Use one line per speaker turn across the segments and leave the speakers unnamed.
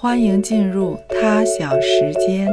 欢迎进入他想时间。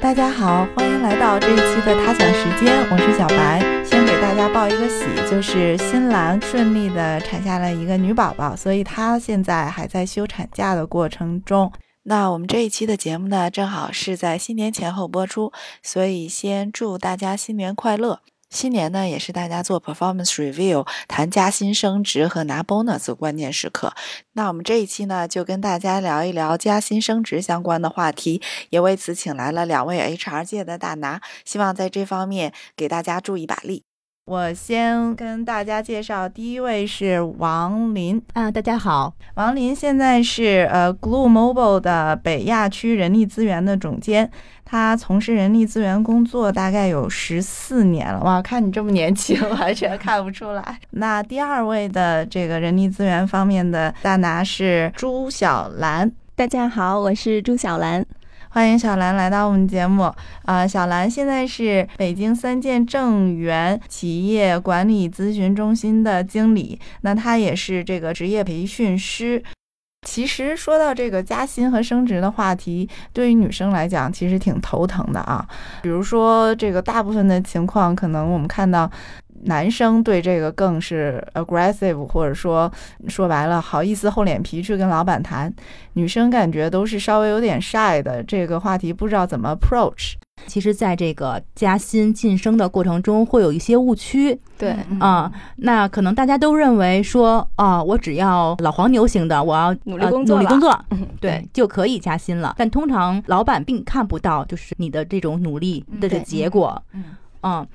大家好，欢迎来到这一期的他想时间，我是小白。先给大家报一个喜，就是新兰顺利的产下了一个女宝宝，所以她现在还在休产假的过程中。那我们这一期的节目呢，正好是在新年前后播出，所以先祝大家新年快乐。新年呢，也是大家做 performance review、谈加薪升职和拿 bonus 的关键时刻。那我们这一期呢，就跟大家聊一聊加薪升职相关的话题，也为此请来了两位 HR 界的大拿，希望在这方面给大家助一把力。我先跟大家介绍，第一位是王林
啊，大家好，
王林现在是呃 Glue Mobile 的北亚区人力资源的总监，他从事人力资源工作大概有十四年了。哇，看你这么年轻，完全看不出来。那第二位的这个人力资源方面的大拿是朱小兰，
大家好，我是朱小兰。
欢迎小兰来到我们节目。啊，小兰现在是北京三建正源企业管理咨询中心的经理，那她也是这个职业培训师。其实说到这个加薪和升职的话题，对于女生来讲，其实挺头疼的啊。比如说，这个大部分的情况，可能我们看到。男生对这个更是 aggressive，或者说说白了，好意思厚脸皮去跟老板谈。女生感觉都是稍微有点 shy 的，这个话题不知道怎么 approach。
其实，在这个加薪晋升的过程中，会有一些误区。
对，
啊，那可能大家都认为说，啊，我只要老黄牛型的，我要
努力工作，
努力工作，对，就可以加薪了。但通常老板并看不到，就是你的这种努力的结果。嗯，嗯。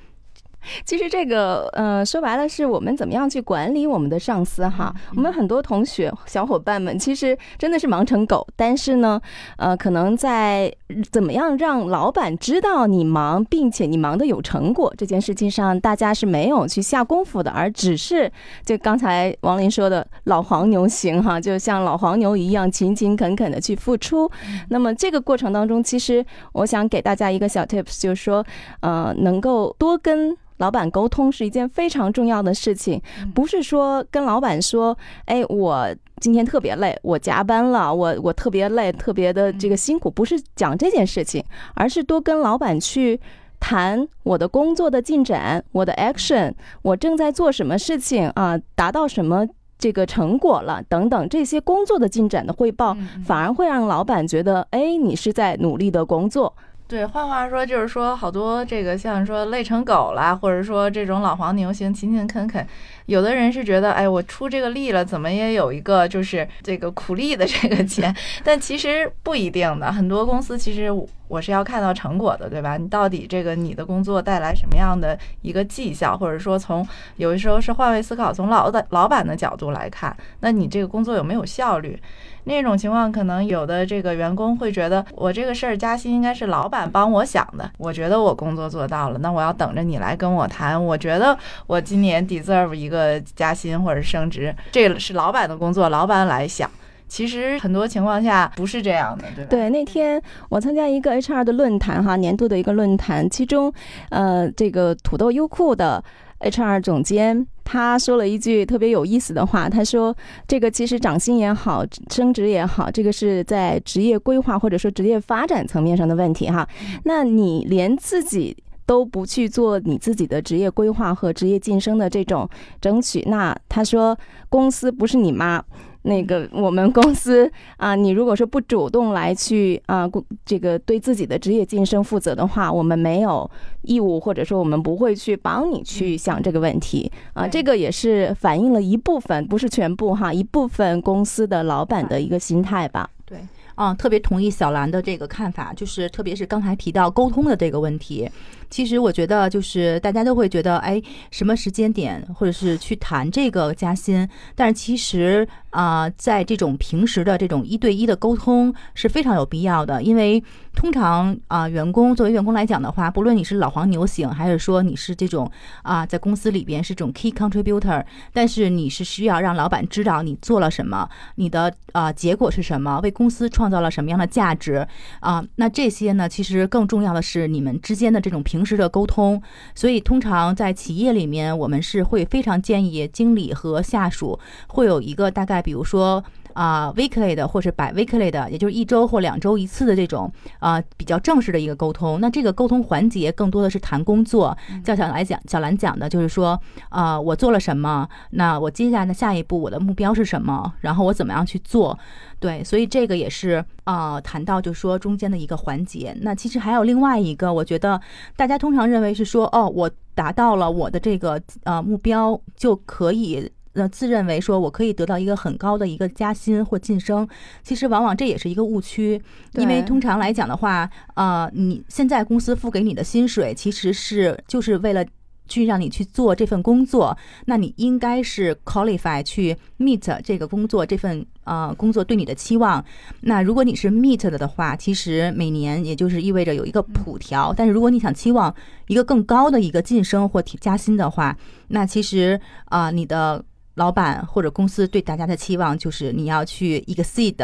其实这个，呃，说白了是我们怎么样去管理我们的上司哈。我们很多同学小伙伴们其实真的是忙成狗，但是呢，呃，可能在怎么样让老板知道你忙，并且你忙的有成果这件事情上，大家是没有去下功夫的，而只是就刚才王林说的老黄牛型哈，就像老黄牛一样勤勤恳恳的去付出。那么这个过程当中，其实我想给大家一个小 tips，就是说，呃，能够多跟。老板沟通是一件非常重要的事情，不是说跟老板说，哎，我今天特别累，我加班了，我我特别累，特别的这个辛苦，不是讲这件事情，而是多跟老板去谈我的工作的进展，我的 action，我正在做什么事情啊，达到什么这个成果了等等这些工作的进展的汇报，反而会让老板觉得，哎，你是在努力的工作。
对，换话说就是说，好多这个像说累成狗啦，或者说这种老黄牛型勤勤恳恳，有的人是觉得，哎，我出这个力了，怎么也有一个就是这个苦力的这个钱，但其实不一定的。很多公司其实我是要看到成果的，对吧？你到底这个你的工作带来什么样的一个绩效，或者说从有的时候是换位思考，从老的老板的角度来看，那你这个工作有没有效率？那种情况，可能有的这个员工会觉得，我这个事儿加薪应该是老板帮我想的。我觉得我工作做到了，那我要等着你来跟我谈。我觉得我今年 deserve 一个加薪或者升职，这是老板的工作，老板来想。其实很多情况下不是这样的，对吧？
对，那天我参加一个 HR 的论坛，哈，年度的一个论坛，其中，呃，这个土豆优酷的。HR 总监他说了一句特别有意思的话，他说：“这个其实涨薪也好，升职也好，这个是在职业规划或者说职业发展层面上的问题哈。那你连自己都不去做你自己的职业规划和职业晋升的这种争取，那他说公司不是你妈。”那个我们公司啊，你如果说不主动来去啊，这个对自己的职业晋升负责的话，我们没有义务，或者说我们不会去帮你去想这个问题啊。这个也是反映了一部分，不是全部哈，一部分公司的老板的一个心态吧。
对，啊，特别同意小兰的这个看法，就是特别是刚才提到沟通的这个问题。其实我觉得，就是大家都会觉得，哎，什么时间点，或者是去谈这个加薪？但是其实啊，在这种平时的这种一对一的沟通是非常有必要的，因为通常啊，员工作为员工来讲的话，不论你是老黄牛型，还是说你是这种啊，在公司里边是这种 key contributor，但是你是需要让老板知道你做了什么，你的啊结果是什么，为公司创造了什么样的价值啊？那这些呢，其实更重要的是你们之间的这种平。平时的沟通，所以通常在企业里面，我们是会非常建议经理和下属会有一个大概，比如说啊 weekly 的或是百 weekly 的，也就是一周或两周一次的这种啊比较正式的一个沟通。那这个沟通环节更多的是谈工作。叫小来讲，小兰讲的就是说，啊，我做了什么？那我接下来的下一步我的目标是什么？然后我怎么样去做？对，所以这个也是啊，谈到就是说中间的一个环节。那其实还有另外一个，我觉得大家通常认为是说，哦，我达到了我的这个呃目标就可以。那自认为说我可以得到一个很高的一个加薪或晋升，其实往往这也是一个误区，因为通常来讲的话，呃，你现在公司付给你的薪水其实是就是为了去让你去做这份工作，那你应该是 qualify 去 meet 这个工作这份呃工作对你的期望。那如果你是 meet 的的话，其实每年也就是意味着有一个普调，但是如果你想期望一个更高的一个晋升或提加薪的话，那其实啊你的。老板或者公司对大家的期望就是你要去 exceed，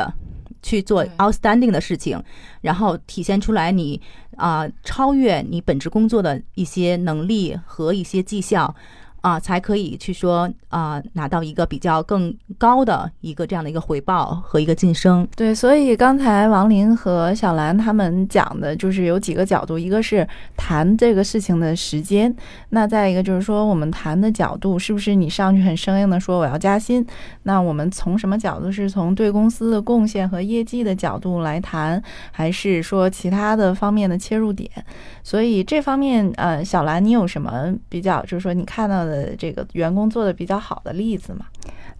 去做 outstanding 的事情，然后体现出来你啊超越你本职工作的一些能力和一些绩效。啊，才可以去说啊，拿到一个比较更高的一个这样的一个回报和一个晋升。
对，所以刚才王林和小兰他们讲的就是有几个角度，一个是谈这个事情的时间，那再一个就是说我们谈的角度是不是你上去很生硬的说我要加薪？那我们从什么角度？是从对公司的贡献和业绩的角度来谈，还是说其他的方面的切入点？所以这方面，呃，小兰，你有什么比较，就是说你看到的呃这个员工做的比较好的例子吗？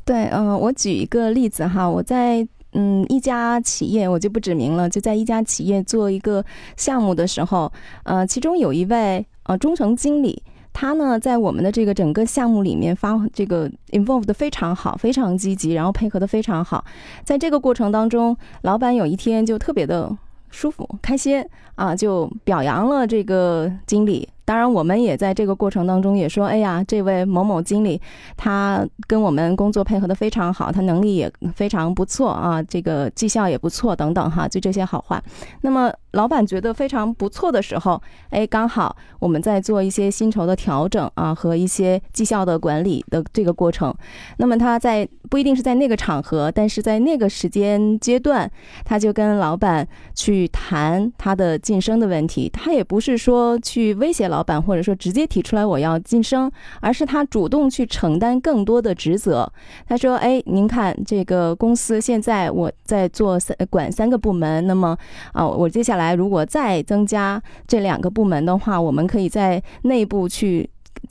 对，嗯，我举一个例子哈，我在嗯一家企业，我就不指名了，就在一家企业做一个项目的时候，呃，其中有一位呃中层经理，他呢在我们的这个整个项目里面发这个 involved 非常好，非常积极，然后配合的非常好，在这个过程当中，老板有一天就特别的舒服开心。啊，就表扬了这个经理。当然，我们也在这个过程当中也说，哎呀，这位某某经理，他跟我们工作配合的非常好，他能力也非常不错啊，这个绩效也不错，等等哈，就这些好话。那么，老板觉得非常不错的时候，哎，刚好我们在做一些薪酬的调整啊，和一些绩效的管理的这个过程。那么他在不一定是在那个场合，但是在那个时间阶段，他就跟老板去谈他的晋升的问题。他也不是说去威胁。老板或者说直接提出来我要晋升，而是他主动去承担更多的职责。他说：“哎，您看这个公司现在我在做三管三个部门，那么啊，我接下来如果再增加这两个部门的话，我们可以在内部去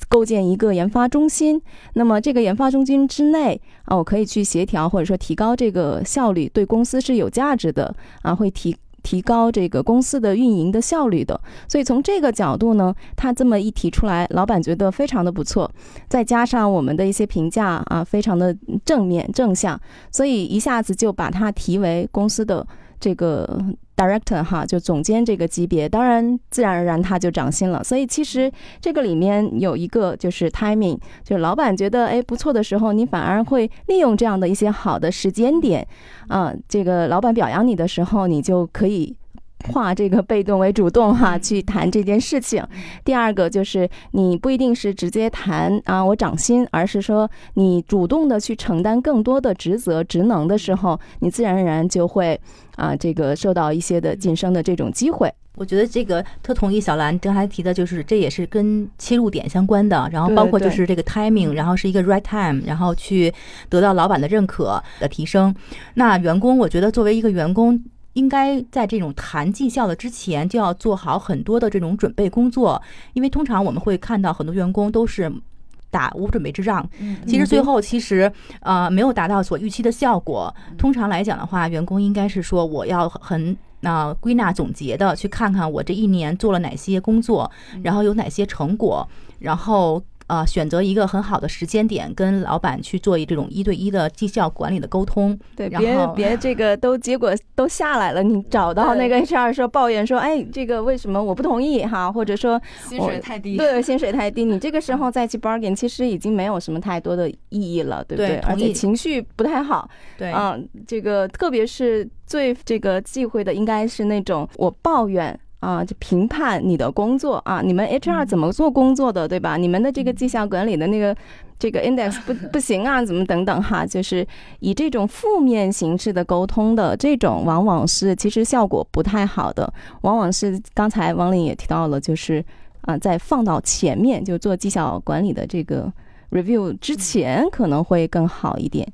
构建一个研发中心。那么这个研发中心之内啊，我可以去协调或者说提高这个效率，对公司是有价值的啊，会提。”提高这个公司的运营的效率的，所以从这个角度呢，他这么一提出来，老板觉得非常的不错，再加上我们的一些评价啊，非常的正面正向，所以一下子就把他提为公司的这个。director 哈，就总监这个级别，当然自然而然他就涨薪了。所以其实这个里面有一个就是 timing，就是老板觉得哎不错的时候，你反而会利用这样的一些好的时间点，啊，这个老板表扬你的时候，你就可以。化这个被动为主动哈，去谈这件事情。第二个就是你不一定是直接谈啊，我涨薪，而是说你主动的去承担更多的职责职能的时候，你自然而然就会啊，这个受到一些的晋升的这种机会。
我觉得这个特同意小兰刚才提的，就是这也是跟切入点相关的，然后包括就是这个 timing，然后是一个 right time，然后去得到老板的认可的提升。那员工，我觉得作为一个员工。应该在这种谈绩效的之前，就要做好很多的这种准备工作，因为通常我们会看到很多员工都是打无准备之仗，其实最后其实呃没有达到所预期的效果。通常来讲的话，员工应该是说我要很那归纳总结的去看看我这一年做了哪些工作，然后有哪些成果，然后。啊，选择一个很好的时间点，跟老板去做一这种一对一的绩效管理的沟通。
对，别 别这个都结果都下来了，你找到那个 HR 说抱怨说，哎，这个为什么我不同意哈？或者说
薪水太低，
对，薪水太低，你这个时候再去 bargain，其实已经没有什么太多的意义了，对不对？而且情绪不太好。
对，
嗯，这个特别是最这个忌讳的，应该是那种我抱怨。啊，就评判你的工作啊，你们 HR 怎么做工作的，对吧？你们的这个绩效管理的那个这个 index 不不行啊，怎么等等哈，就是以这种负面形式的沟通的这种，往往是其实效果不太好的，往往是刚才王林也提到了，就是啊，在放到前面就做绩效管理的这个 review 之前，可能会更好一点。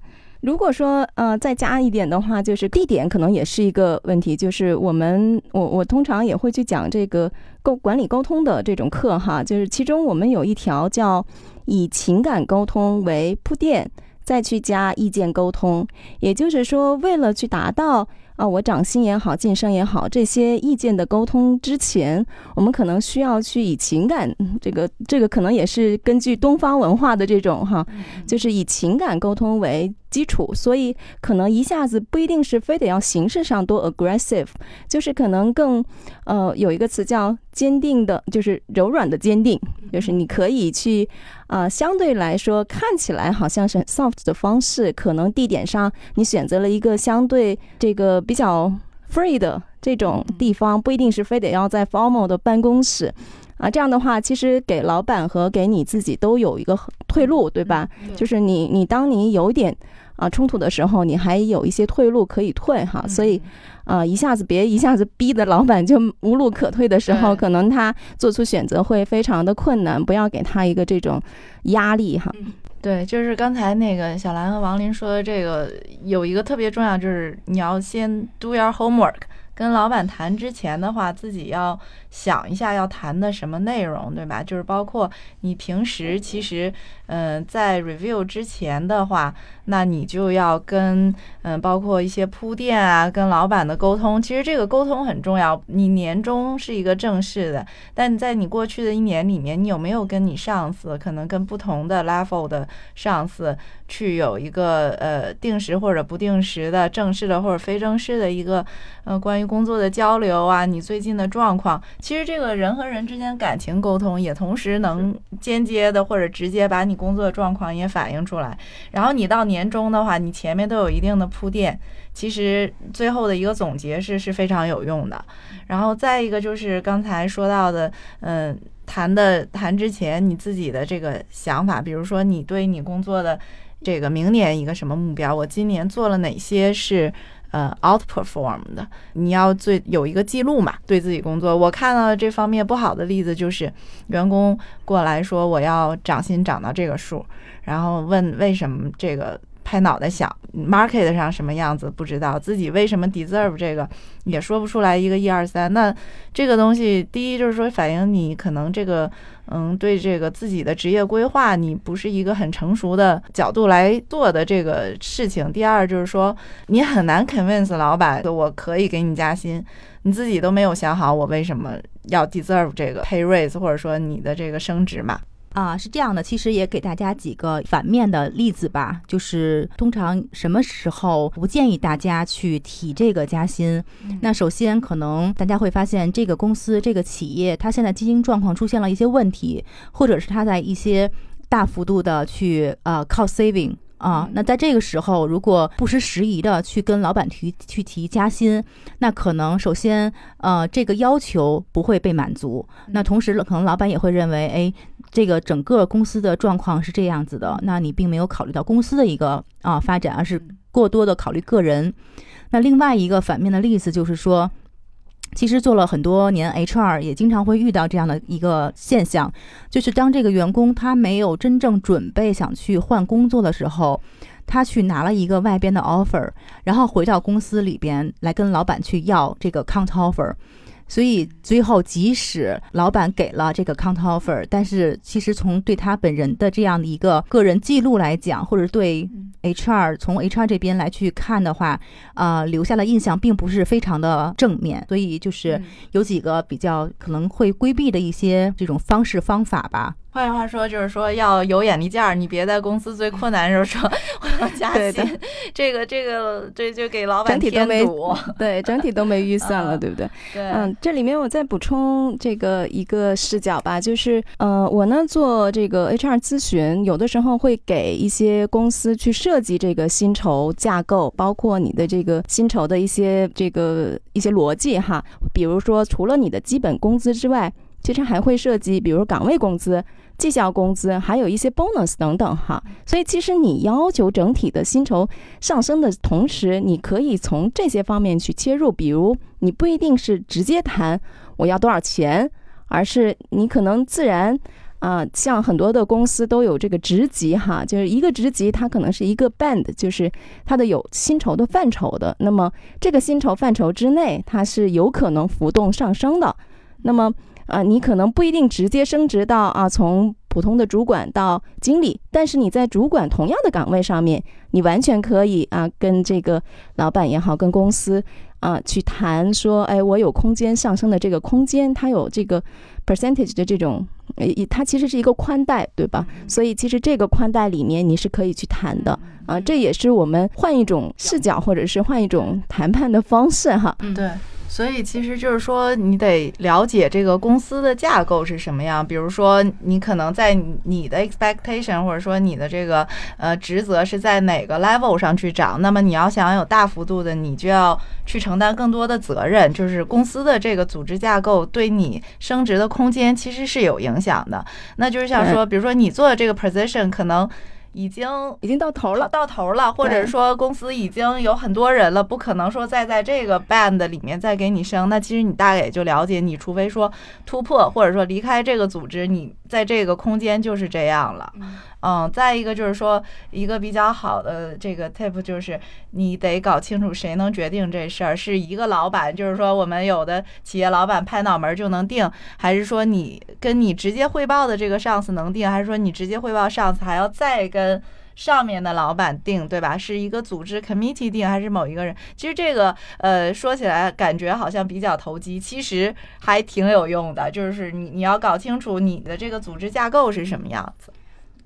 如果说呃再加一点的话，就是地点可能也是一个问题。就是我们我我通常也会去讲这个沟管理沟通的这种课哈，就是其中我们有一条叫以情感沟通为铺垫，再去加意见沟通。也就是说，为了去达到啊我涨薪也好，晋升也好，这些意见的沟通之前，我们可能需要去以情感这个这个可能也是根据东方文化的这种哈，就是以情感沟通为。基础，所以可能一下子不一定是非得要形式上多 aggressive，就是可能更，呃，有一个词叫坚定的，就是柔软的坚定，就是你可以去，啊，相对来说看起来好像是 soft 的方式，可能地点上你选择了一个相对这个比较 free 的这种地方，不一定是非得要在 formal 的办公室。啊，这样的话，其实给老板和给你自己都有一个退路，对吧？就是你，你当你有点啊冲突的时候，你还有一些退路可以退哈。所以，啊，一下子别一下子逼的老板就无路可退的时候，可能他做出选择会非常的困难。不要给他一个这种压力哈。
对，就是刚才那个小兰和王林说的这个，有一个特别重要，就是你要先 do your homework。跟老板谈之前的话，自己要想一下要谈的什么内容，对吧？就是包括你平时其实，嗯，在 review 之前的话，那你就要跟，嗯，包括一些铺垫啊，跟老板的沟通。其实这个沟通很重要。你年终是一个正式的，但在你过去的一年里面，你有没有跟你上司，可能跟不同的 level 的上司去有一个呃定时或者不定时的正式的或者非正式的一个呃关于。工作的交流啊，你最近的状况，其实这个人和人之间感情沟通，也同时能间接的或者直接把你工作状况也反映出来。然后你到年终的话，你前面都有一定的铺垫，其实最后的一个总结是是非常有用的。然后再一个就是刚才说到的，嗯，谈的谈之前你自己的这个想法，比如说你对你工作的这个明年一个什么目标，我今年做了哪些是。呃，outperform 的，你要最有一个记录嘛，对自己工作。我看到这方面不好的例子就是，员工过来说我要涨薪涨到这个数，然后问为什么这个。拍脑袋想，market 上什么样子不知道，自己为什么 deserve 这个也说不出来一个一二三。那这个东西，第一就是说反映你可能这个，嗯，对这个自己的职业规划，你不是一个很成熟的角度来做的这个事情。第二就是说，你很难 convince 老板，我可以给你加薪，你自己都没有想好我为什么要 deserve 这个 pay raise，或者说你的这个升职嘛。
啊，是这样的，其实也给大家几个反面的例子吧。就是通常什么时候不建议大家去提这个加薪？那首先可能大家会发现，这个公司、这个企业，它现在经营状况出现了一些问题，或者是它在一些大幅度的去呃 cost saving 啊。那在这个时候，如果不失时宜的去跟老板提去提加薪，那可能首先呃这个要求不会被满足。那同时可能老板也会认为，哎。这个整个公司的状况是这样子的，那你并没有考虑到公司的一个啊发展，而是过多的考虑个人。那另外一个反面的例子就是说，其实做了很多年 HR，也经常会遇到这样的一个现象，就是当这个员工他没有真正准备想去换工作的时候，他去拿了一个外边的 offer，然后回到公司里边来跟老板去要这个 counter offer。所以最后，即使老板给了这个 counter offer，但是其实从对他本人的这样的一个个人记录来讲，或者对 HR 从 HR 这边来去看的话，啊，留下的印象并不是非常的正面。所以就是有几个比较可能会规避的一些这种方式方法吧。
换句话说，就是说要有眼力见儿，你别在公司最困难的时候说我要加 薪，这个这个这就给老板整体都没。
对，整体都没预 算了，对不对？
对。
嗯，这里面我再补充这个一个视角吧，就是呃，我呢做这个 HR 咨询，有的时候会给一些公司去设计这个薪酬架构，包括你的这个薪酬的一些这个一些逻辑哈，比如说除了你的基本工资之外，其实还会涉及，比如岗位工资。绩效工资，还有一些 bonus 等等哈。所以其实你要求整体的薪酬上升的同时，你可以从这些方面去切入，比如你不一定是直接谈我要多少钱，而是你可能自然。啊，像很多的公司都有这个职级哈，就是一个职级，它可能是一个 band，就是它的有薪酬的范畴的。那么这个薪酬范畴之内，它是有可能浮动上升的。那么啊，你可能不一定直接升职到啊，从普通的主管到经理，但是你在主管同样的岗位上面，你完全可以啊，跟这个老板也好，跟公司啊去谈说，哎，我有空间上升的这个空间，它有这个 percentage 的这种。呃，它其实是一个宽带，对吧？所以其实这个宽带里面你是可以去谈的啊，这也是我们换一种视角或者是换一种谈判的方式哈。
嗯，对。所以其实就是说，你得了解这个公司的架构是什么样。比如说，你可能在你的 expectation 或者说你的这个呃职责是在哪个 level 上去涨，那么你要想有大幅度的，你就要去承担更多的责任。就是公司的这个组织架构对你升职的空间其实是有影响的。那就是像说，比如说你做的这个 position 可能。已经
已经到头了，
到头了，或者说公司已经有很多人了，不可能说再在这个 band 里面再给你升。那其实你大概也就了解，你除非说突破，或者说离开这个组织，你在这个空间就是这样了。嗯，再一个就是说，一个比较好的这个 tip 就是，你得搞清楚谁能决定这事儿，是一个老板，就是说我们有的企业老板拍脑门就能定，还是说你跟你直接汇报的这个上司能定，还是说你直接汇报上司还要再跟上面的老板定，对吧？是一个组织 committee 定，还是某一个人？其实这个呃说起来感觉好像比较投机，其实还挺有用的，就是你你要搞清楚你的这个组织架构是什么样子。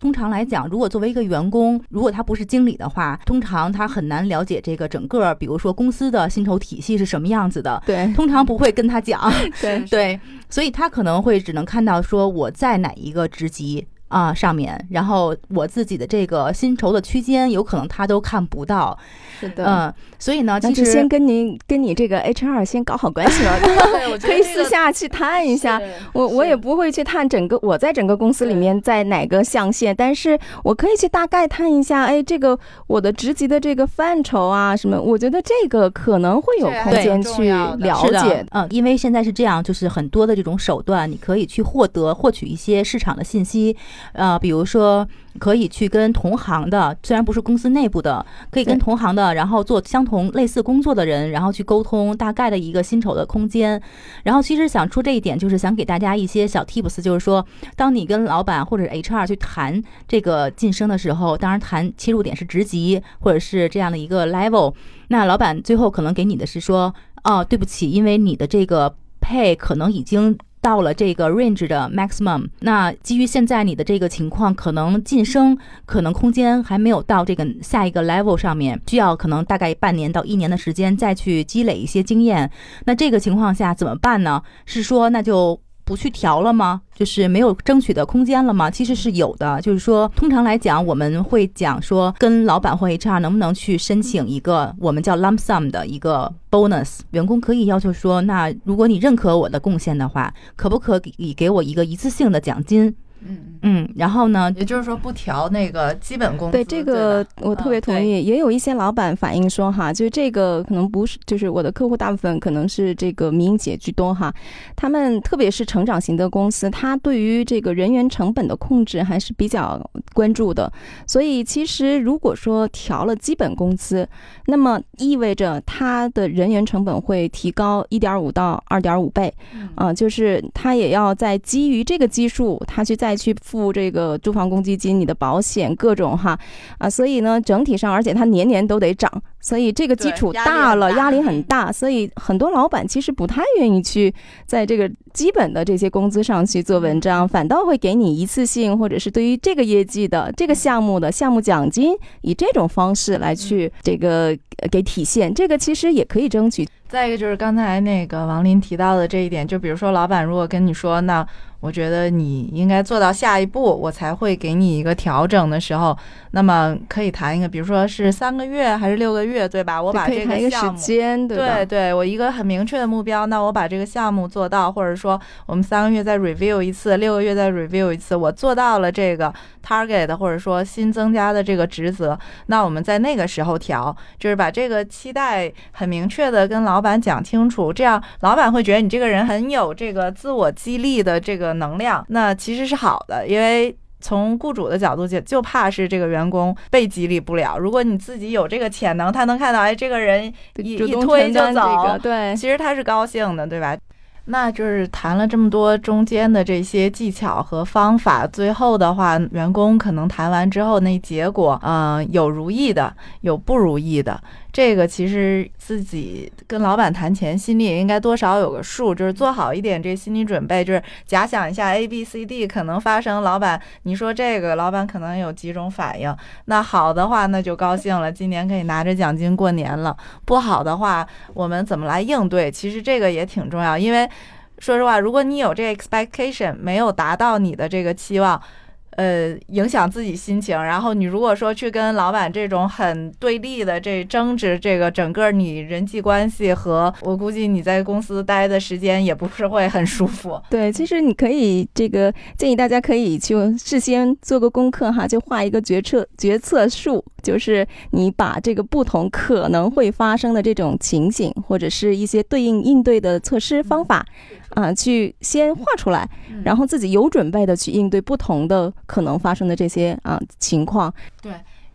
通常来讲，如果作为一个员工，如果他不是经理的话，通常他很难了解这个整个，比如说公司的薪酬体系是什么样子的。
对，
通常不会跟他讲。
对
对，所以他可能会只能看到说我在哪一个职级。啊，上面，然后我自己的这个薪酬的区间，有可能他都看不到，
是的，
嗯，所以呢，其实
先跟您跟你这个 HR 先搞好关系了，可以私下去探一下。我我也不会去探整个我在整个公司里面在哪个象限，但是我可以去大概探一下，哎，这个我的职级的这个范畴啊，什么，我觉得这个可能会有空间去了解。
嗯，因为现在是这样，就是很多的这种手段，你可以去获得获取一些市场的信息。呃，比如说可以去跟同行的，虽然不是公司内部的，可以跟同行的，然后做相同类似工作的人，然后去沟通大概的一个薪酬的空间。然后其实想出这一点，就是想给大家一些小 tips，就是说，当你跟老板或者 HR 去谈这个晋升的时候，当然谈切入点是职级或者是这样的一个 level，那老板最后可能给你的是说，哦，对不起，因为你的这个 pay 可能已经。到了这个 range 的 maximum，那基于现在你的这个情况，可能晋升可能空间还没有到这个下一个 level 上面，需要可能大概半年到一年的时间再去积累一些经验。那这个情况下怎么办呢？是说那就。不去调了吗？就是没有争取的空间了吗？其实是有的。就是说，通常来讲，我们会讲说，跟老板或 HR 能不能去申请一个我们叫 lump sum 的一个 bonus。员工可以要求说，那如果你认可我的贡献的话，可不可以给我一个一次性的奖金？
嗯
嗯，然后呢？
也就是说不调那个基本工资。
对这个，我特别同意。也有一些老板反映说，哈，就是这个可能不是，就是我的客户大部分可能是这个民营企业居多哈。他们特别是成长型的公司，他对于这个人员成本的控制还是比较关注的。所以其实如果说调了基本工资，那么意味着他的人员成本会提高一点五到二点五倍。啊，就是他也要在基于这个基数，他去再。再去付这个住房公积金、你的保险各种哈。啊，所以呢，整体上，而且它年年都得涨，所以这个基础大了，压力很大，所以很多老板其实不太愿意去在这个基本的这些工资上去做文章，反倒会给你一次性或者是对于这个业绩的这个项目的项目奖金，以这种方式来去这个给体现，这个其实也可以争取。
再一个就是刚才那个王林提到的这一点，就比如说老板如果跟你说那。我觉得你应该做到下一步，我才会给你一个调整的时候，那么可以谈一个，比如说是三个月还是六个月。月，对吧？我把这
个时
项目。
间，对？
对对，我一个很明确的目标，那我把这个项目做到，或者说我们三个月再 review 一次，六个月再 review 一次，我做到了这个 target，或者说新增加的这个职责，那我们在那个时候调，就是把这个期待很明确的跟老板讲清楚，这样老板会觉得你这个人很有这个自我激励的这个能量，那其实是好的，因为。从雇主的角度就就怕是这个员工被激励不了。如果你自己有这个潜能，他能看到，哎，这个人一一推就走，
个，对，
其实他是高兴的，对吧？那就是谈了这么多中间的这些技巧和方法，最后的话，员工可能谈完之后，那结果，嗯、有如意的，有不如意的。这个其实自己跟老板谈钱，心里也应该多少有个数，就是做好一点这心理准备，就是假想一下 A、B、C、D 可能发生，老板你说这个，老板可能有几种反应。那好的话，那就高兴了，今年可以拿着奖金过年了。不好的话，我们怎么来应对？其实这个也挺重要，因为说实话，如果你有这 expectation 没有达到你的这个期望，呃，影响自己心情。然后你如果说去跟老板这种很对立的这争执，这个整个你人际关系和我估计你在公司待的时间也不是会很舒服。
对，其实你可以这个建议大家可以就事先做个功课哈，就画一个决策决策树，就是你把这个不同可能会发生的这种情景，或者是一些对应应对的措施方法啊、去先画出来，然后自己有准备的去应对不同的可能发生的这些啊、情况。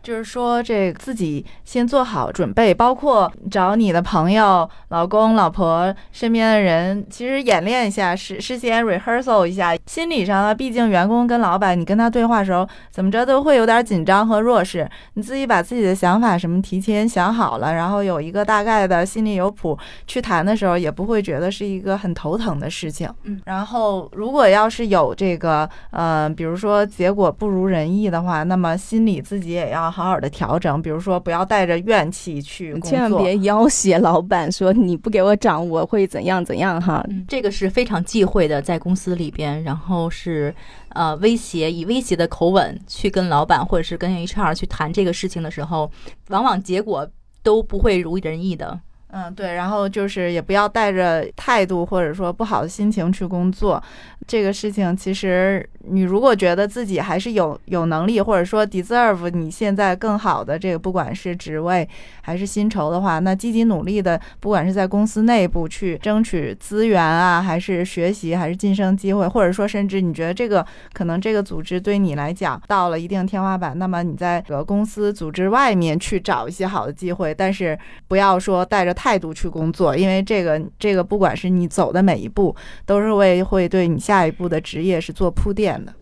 就是说，这自己先做好准备，包括找你的朋友、老公、老婆、身边的人，其实演练一下，事事先 rehearsal 一下。心理上呢，毕竟员工跟老板，你跟他对话的时候，怎么着都会有点紧张和弱势。你自己把自己的想法什么提前想好了，然后有一个大概的心里有谱，去谈的时候也不会觉得是一个很头疼的事情。
嗯，
然后如果要是有这个，呃，比如说结果不如人意的话，那么心里自己也要好好的调整，比如说不要带着怨气去工作，
千万别要挟老板说你不给我涨，我会怎样怎样哈。
嗯，这个是非常忌讳的，在公司里边，然后是呃威胁，以威胁的口吻去跟老板或者是跟 HR 去谈这个事情的时候，往往结果都不会如人意的。
嗯，对，然后就是也不要带着态度或者说不好的心情去工作。这个事情其实你如果觉得自己还是有有能力，或者说 deserve 你现在更好的这个不管是职位还是薪酬的话，那积极努力的，不管是在公司内部去争取资源啊，还是学习，还是晋升机会，或者说甚至你觉得这个可能这个组织对你来讲到了一定天花板，那么你在这个公司组织外面去找一些好的机会，但是不要说带着态度去工作，因为这个这个不管是你走的每一步，都是为会对你下一步的职业是做铺垫的。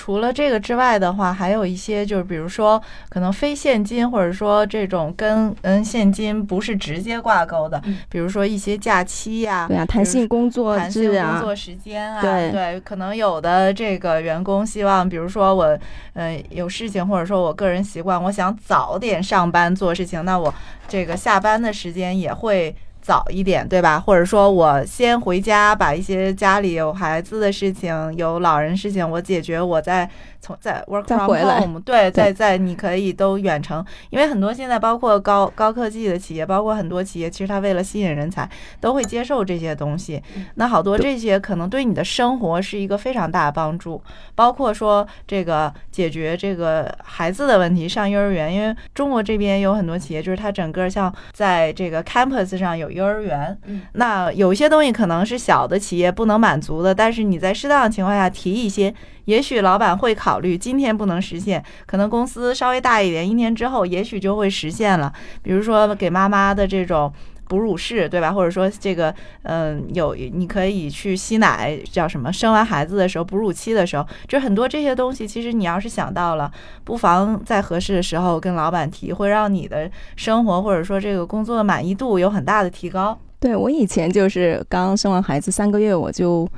除了这个之外的话，还有一些就是，比如说可能非现金，或者说这种跟嗯现金不是直接挂钩的，
嗯
比如说一些假期呀、
对啊，弹性工作
弹性工作时间啊，
对
可能有的这个员工希望，比如说我，呃，有事情或者说我个人习惯，我想早点上班做事情，那我这个下班的时间也会。早一点，对吧？或者说我先回家，把一些家里有孩子的事情、有老人事情我解决，我再从在 work
再
from home，对，在在你可以都远程，因为很多现在包括高高科技的企业，包括很多企业，其实它为了吸引人才，都会接受这些东西。那好多这些可能对你的生活是一个非常大的帮助，包括说这个解决这个孩子的问题，上幼儿园，因为中国这边有很多企业，就是它整个像在这个 campus 上有幼儿园，
嗯，
那有一些东西可能是小的企业不能满足的，但是你在适当的情况下提一些，也许老板会考虑，今天不能实现，可能公司稍微大一点，一年之后也许就会实现了，比如说给妈妈的这种。哺乳室，对吧？或者说这个，嗯，有你可以去吸奶，叫什么？生完孩子的时候，哺乳期的时候，就很多这些东西，其实你要是想到了，不妨在合适的时候跟老板提，会让你的生活或者说这个工作的满意度有很大的提高。
对我以前就是刚生完孩子三个月我就。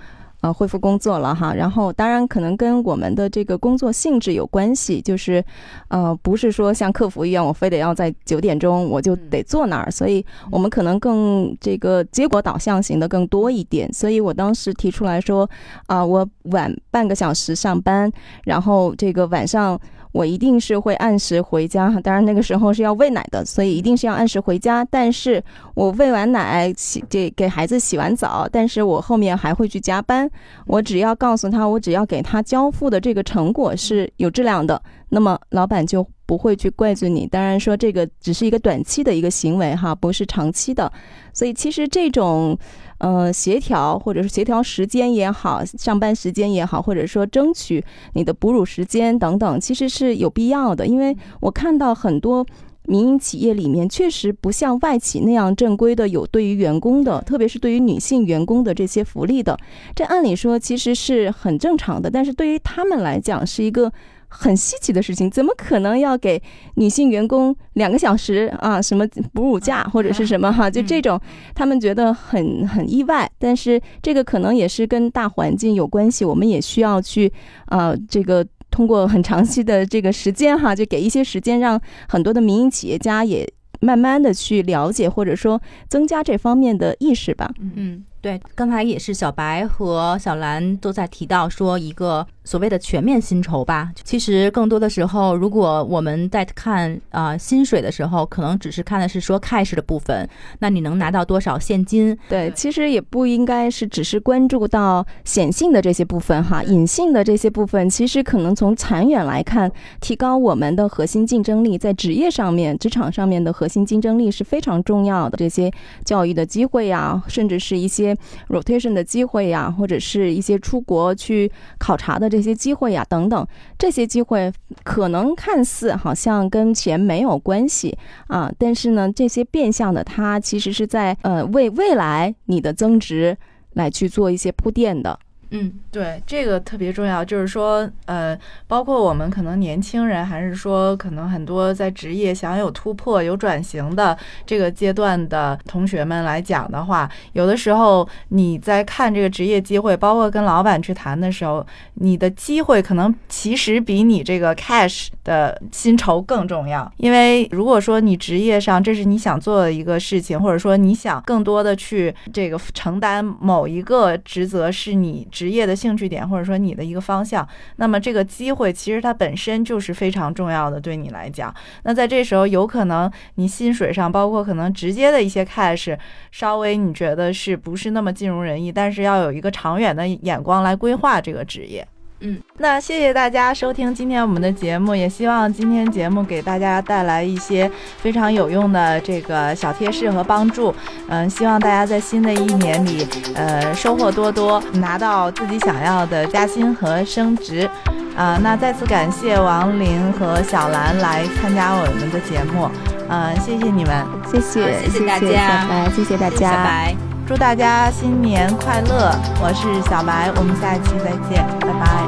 呃，恢复工作了哈，然后当然可能跟我们的这个工作性质有关系，就是，呃，不是说像客服一样，我非得要在九点钟我就得坐那儿，所以我们可能更这个结果导向型的更多一点，所以我当时提出来说，啊、我晚半个小时上班，然后这个晚上我一定是会按时回家。当然那个时候是要喂奶的，所以一定是要按时回家。但是我喂完奶，洗给给孩子洗完澡，但是我后面还会去加班。我只要告诉他，我只要给他交付的这个成果是有质量的，那么老板就不会去怪罪你。当然说这个只是一个短期的一个行为哈，不是长期的。所以其实这种。呃，协调或者是协调时间也好，上班时间也好，或者说争取你的哺乳时间等等，其实是有必要的。因为我看到很多民营企业里面，确实不像外企那样正规的有对于员工的，特别是对于女性员工的这些福利的。这按理说其实是很正常的，但是对于他们来讲是一个。很稀奇的事情，怎么可能要给女性员工两个小时啊？什么哺乳假或者是什么哈？就这种，他们觉得很很意外。但是这个可能也是跟大环境有关系，我们也需要去啊，这个通过很长期的这个时间哈，就给一些时间，让很多的民营企业家也慢慢的去了解，或者说增加这方面的意识吧。
嗯。对，刚才也是小白和小兰都在提到说一个所谓的全面薪酬吧。其实更多的时候，如果我们在看啊薪水的时候，可能只是看的是说 cash 的部分，那你能拿到多少现金？
对，其实也不应该是只是关注到显性的这些部分哈，隐性的这些部分，其实可能从长远来看，提高我们的核心竞争力，在职业上面、职场上面的核心竞争力是非常重要的。这些教育的机会呀，甚至是一些。rotation 的机会呀，或者是一些出国去考察的这些机会呀，等等，这些机会可能看似好像跟钱没有关系啊，但是呢，这些变相的，它其实是在呃为未来你的增值来去做一些铺垫的。
嗯，对，这个特别重要，就是说，呃，包括我们可能年轻人，还是说可能很多在职业想有突破、有转型的这个阶段的同学们来讲的话，有的时候你在看这个职业机会，包括跟老板去谈的时候，你的机会可能其实比你这个 cash 的薪酬更重要，因为如果说你职业上这是你想做的一个事情，或者说你想更多的去这个承担某一个职责，是你。职业的兴趣点，或者说你的一个方向，那么这个机会其实它本身就是非常重要的，对你来讲。那在这时候，有可能你薪水上，包括可能直接的一些 cash，稍微你觉得是不是那么尽如人意？但是要有一个长远的眼光来规划这个职业。嗯，那谢谢大家收听今天我们的节目，也希望今天节目给大家带来一些非常有用的这个小贴士和帮助。嗯，希望大家在新的一年里，呃，收获多多，拿到自己想要的加薪和升职。啊，那再次感谢王林和小兰来参加我们的节目。嗯，谢谢你们，
谢谢，
谢谢大家，拜拜
谢谢大家，
小白。
祝大家新年快乐！我是小白，我们下期再见，拜拜。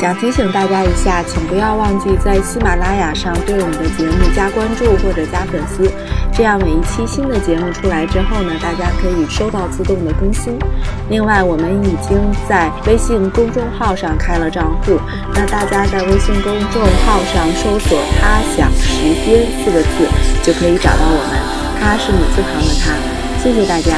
想提醒大家一下，请不要忘记在喜马拉雅上对我们的节目加关注或者加粉丝，这样每一期新的节目出来之后呢，大家可以收到自动的更新。另外，我们已经在微信公众号上开了账户，那大家在微信公众号上搜索“他想时间”四个字，就可以找到我们。他是女字旁的他。谢谢大家。